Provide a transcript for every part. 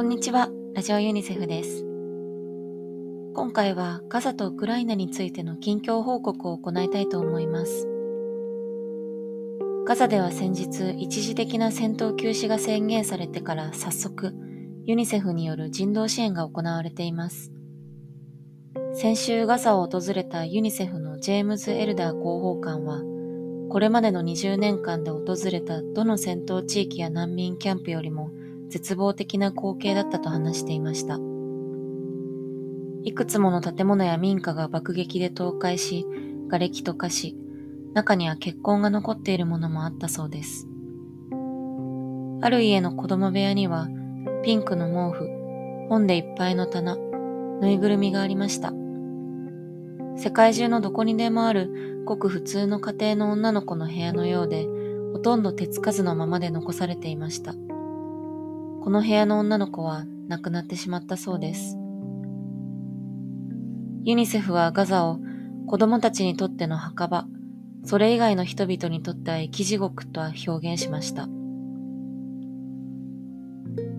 こんにちは、ラジオユニセフです。今回はガザとウクライナについての近況報告を行いたいと思います。ガザでは先日、一時的な戦闘休止が宣言されてから早速、ユニセフによる人道支援が行われています。先週ガザを訪れたユニセフのジェームズ・エルダー広報官は、これまでの20年間で訪れたどの戦闘地域や難民キャンプよりも絶望的な光景だったと話していました。いくつもの建物や民家が爆撃で倒壊し、瓦礫と化し、中には血痕が残っているものもあったそうです。ある家の子供部屋には、ピンクの毛布、本でいっぱいの棚、ぬいぐるみがありました。世界中のどこにでもあるごく普通の家庭の女の子の部屋のようで、ほとんど手つかずのままで残されていました。この部屋の女の子は亡くなってしまったそうです。ユニセフはガザを子供たちにとっての墓場、それ以外の人々にとっては生き地獄とは表現しました。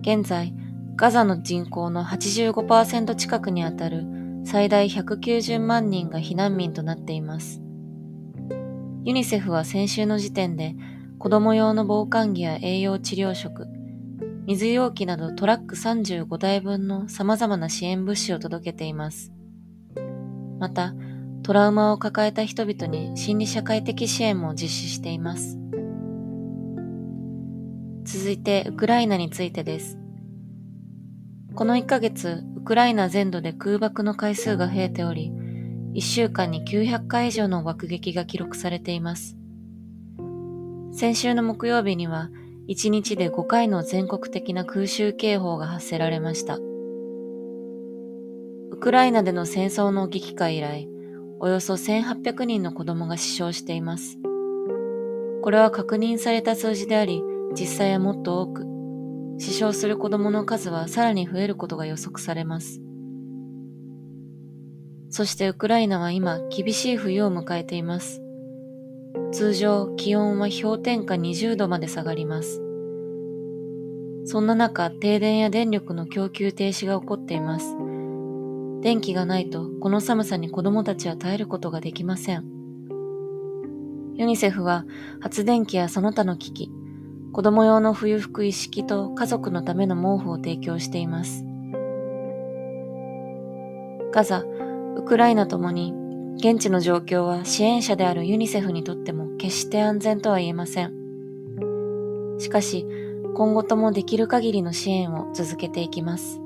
現在、ガザの人口の85%近くにあたる最大190万人が避難民となっています。ユニセフは先週の時点で子供用の防寒着や栄養治療食、水容器などトラック35台分の様々な支援物資を届けています。また、トラウマを抱えた人々に心理社会的支援も実施しています。続いて、ウクライナについてです。この1ヶ月、ウクライナ全土で空爆の回数が増えており、1週間に900回以上の爆撃が記録されています。先週の木曜日には、1日で5回の全国的な空襲警報が発せられました。ウクライナでの戦争の激化以来、およそ1800人の子供が死傷しています。これは確認された数字であり、実際はもっと多く、死傷する子供の数はさらに増えることが予測されます。そしてウクライナは今厳しい冬を迎えています。通常気温は氷点下20度まで下がります。そんな中、停電や電力の供給停止が起こっています。電気がないとこの寒さに子供たちは耐えることができません。ユニセフは発電機やその他の機器、子供用の冬服一式と家族のための毛布を提供しています。ガザ、ウクライナともに現地の状況は支援者であるユニセフにとっても決して安全とは言えません。しかし、今後ともできる限りの支援を続けていきます。